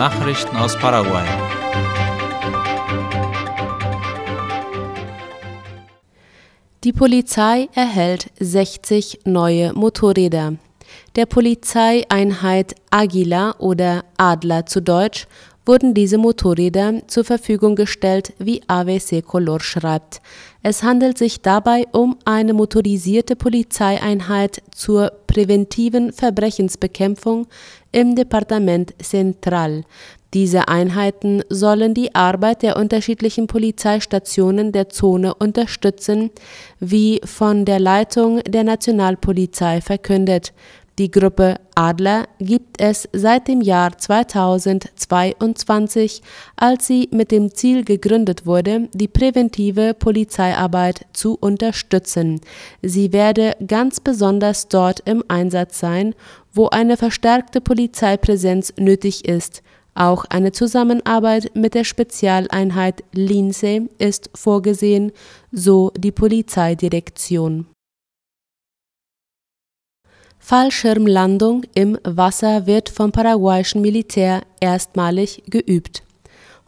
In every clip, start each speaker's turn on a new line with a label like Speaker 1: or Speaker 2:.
Speaker 1: Nachrichten aus Paraguay.
Speaker 2: Die Polizei erhält 60 neue Motorräder. Der Polizeieinheit Agila oder Adler zu Deutsch wurden diese Motorräder zur Verfügung gestellt, wie AWC Color schreibt. Es handelt sich dabei um eine motorisierte Polizeieinheit zur präventiven Verbrechensbekämpfung im Departement Central. Diese Einheiten sollen die Arbeit der unterschiedlichen Polizeistationen der Zone unterstützen, wie von der Leitung der Nationalpolizei verkündet. Die Gruppe Adler gibt es seit dem Jahr 2022, als sie mit dem Ziel gegründet wurde, die präventive Polizeiarbeit zu unterstützen. Sie werde ganz besonders dort im Einsatz sein, wo eine verstärkte Polizeipräsenz nötig ist. Auch eine Zusammenarbeit mit der Spezialeinheit Lindsay ist vorgesehen, so die Polizeidirektion. Fallschirmlandung im Wasser wird vom paraguayischen Militär erstmalig geübt.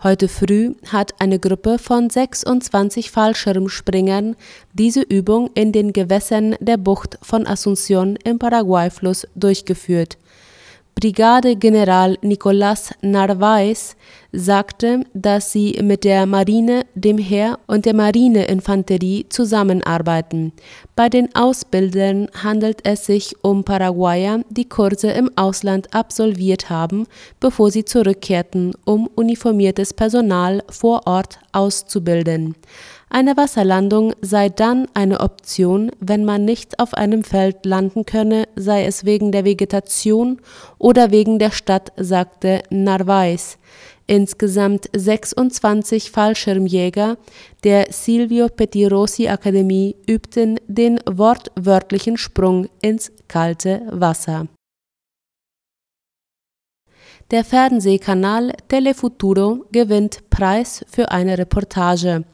Speaker 2: Heute früh hat eine Gruppe von 26 Fallschirmspringern diese Übung in den Gewässern der Bucht von Asunción im Paraguayfluss durchgeführt. Brigadegeneral Nicolás Narváez sagte, dass sie mit der Marine, dem Heer und der Marineinfanterie zusammenarbeiten. Bei den Ausbildern handelt es sich um Paraguayer, die Kurse im Ausland absolviert haben, bevor sie zurückkehrten, um uniformiertes Personal vor Ort auszubilden. Eine Wasserlandung sei dann eine Option, wenn man nicht auf einem Feld landen könne, sei es wegen der Vegetation oder wegen der Stadt, sagte Narvaez. Insgesamt 26 Fallschirmjäger der Silvio Pettirossi Akademie übten den wortwörtlichen Sprung ins kalte Wasser. Der Fernsehkanal Telefuturo gewinnt Preis für eine Reportage.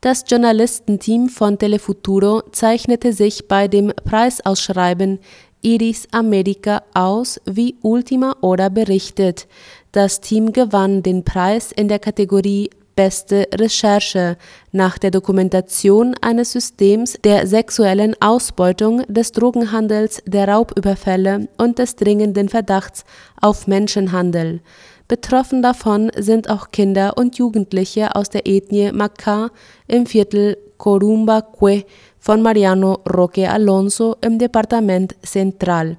Speaker 2: Das Journalistenteam von Telefuturo zeichnete sich bei dem Preisausschreiben Iris America aus, wie Ultima oder berichtet. Das Team gewann den Preis in der Kategorie Beste Recherche nach der Dokumentation eines Systems der sexuellen Ausbeutung, des Drogenhandels, der Raubüberfälle und des dringenden Verdachts auf Menschenhandel. Betroffen davon sind auch Kinder und Jugendliche aus der Ethnie Macá im Viertel Corumbaque von Mariano Roque Alonso im Departement Central.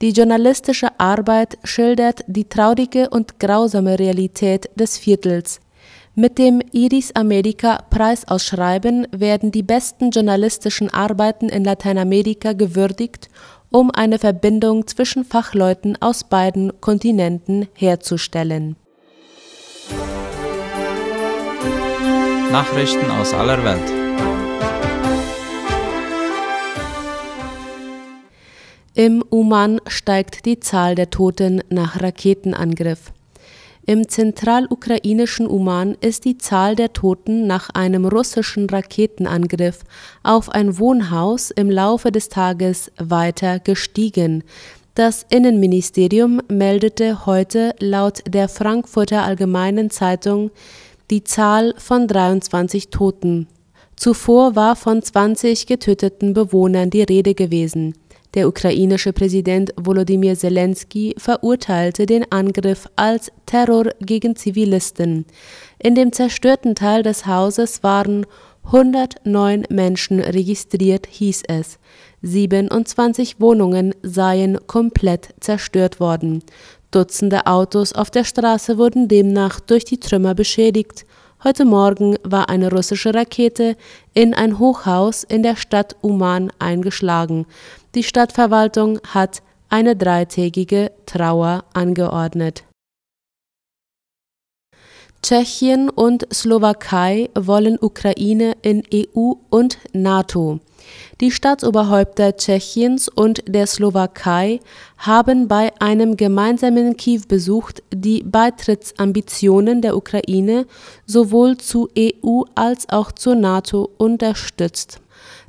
Speaker 2: Die journalistische Arbeit schildert die traurige und grausame Realität des Viertels. Mit dem Iris America Preisausschreiben werden die besten journalistischen Arbeiten in Lateinamerika gewürdigt, um eine Verbindung zwischen Fachleuten aus beiden Kontinenten herzustellen.
Speaker 1: Nachrichten aus aller Welt.
Speaker 2: Im Uman steigt die Zahl der Toten nach Raketenangriff. Im zentralukrainischen Uman ist die Zahl der Toten nach einem russischen Raketenangriff auf ein Wohnhaus im Laufe des Tages weiter gestiegen. Das Innenministerium meldete heute laut der Frankfurter Allgemeinen Zeitung die Zahl von 23 Toten. Zuvor war von 20 getöteten Bewohnern die Rede gewesen. Der ukrainische Präsident Volodymyr Zelensky verurteilte den Angriff als Terror gegen Zivilisten. In dem zerstörten Teil des Hauses waren 109 Menschen registriert, hieß es. 27 Wohnungen seien komplett zerstört worden. Dutzende Autos auf der Straße wurden demnach durch die Trümmer beschädigt. Heute Morgen war eine russische Rakete in ein Hochhaus in der Stadt Uman eingeschlagen. Die Stadtverwaltung hat eine dreitägige Trauer angeordnet. Tschechien und Slowakei wollen Ukraine in EU und NATO. Die Staatsoberhäupter Tschechiens und der Slowakei haben bei einem gemeinsamen Kiew-Besuch die Beitrittsambitionen der Ukraine sowohl zu EU als auch zur NATO unterstützt.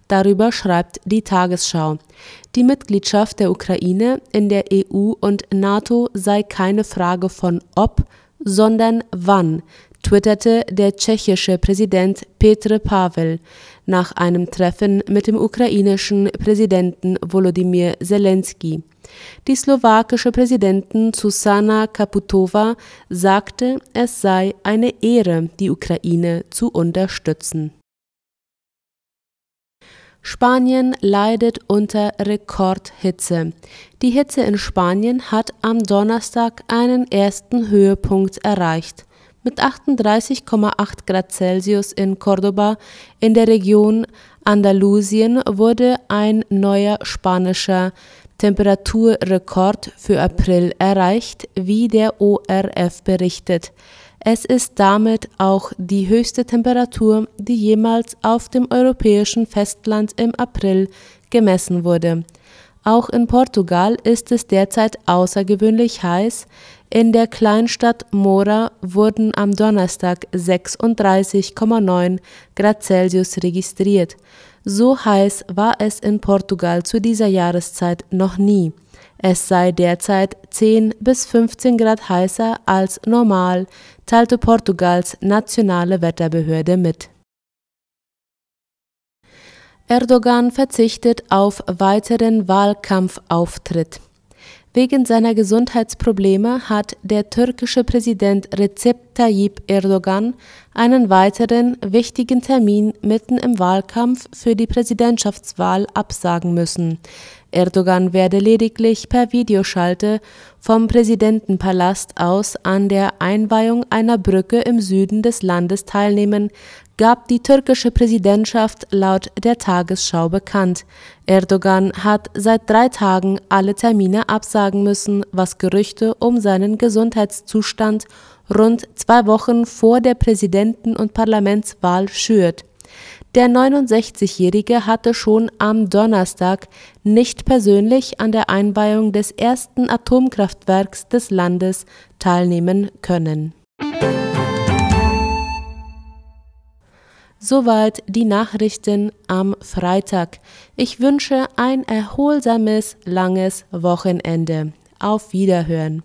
Speaker 2: Darüber schreibt die Tagesschau. Die Mitgliedschaft der Ukraine in der EU und NATO sei keine Frage von ob, sondern wann, twitterte der tschechische Präsident Petr Pavel nach einem Treffen mit dem ukrainischen Präsidenten Volodymyr Zelensky. Die slowakische Präsidentin Susana Kaputova sagte, es sei eine Ehre, die Ukraine zu unterstützen. Spanien leidet unter Rekordhitze. Die Hitze in Spanien hat am Donnerstag einen ersten Höhepunkt erreicht. Mit 38,8 Grad Celsius in Cordoba in der Region Andalusien wurde ein neuer spanischer Temperaturrekord für April erreicht, wie der ORF berichtet. Es ist damit auch die höchste Temperatur, die jemals auf dem europäischen Festland im April gemessen wurde. Auch in Portugal ist es derzeit außergewöhnlich heiß. In der Kleinstadt Mora wurden am Donnerstag 36,9 Grad Celsius registriert. So heiß war es in Portugal zu dieser Jahreszeit noch nie. Es sei derzeit 10 bis 15 Grad heißer als normal, teilte Portugals nationale Wetterbehörde mit. Erdogan verzichtet auf weiteren Wahlkampfauftritt. Wegen seiner Gesundheitsprobleme hat der türkische Präsident Recep Tayyip Erdogan einen weiteren wichtigen Termin mitten im Wahlkampf für die Präsidentschaftswahl absagen müssen. Erdogan werde lediglich per Videoschalte vom Präsidentenpalast aus an der Einweihung einer Brücke im Süden des Landes teilnehmen, gab die türkische Präsidentschaft laut der Tagesschau bekannt. Erdogan hat seit drei Tagen alle Termine absagen müssen, was Gerüchte um seinen Gesundheitszustand rund zwei Wochen vor der Präsidenten- und Parlamentswahl schürt. Der 69-Jährige hatte schon am Donnerstag nicht persönlich an der Einweihung des ersten Atomkraftwerks des Landes teilnehmen können. Soweit die Nachrichten am Freitag. Ich wünsche ein erholsames, langes Wochenende. Auf Wiederhören.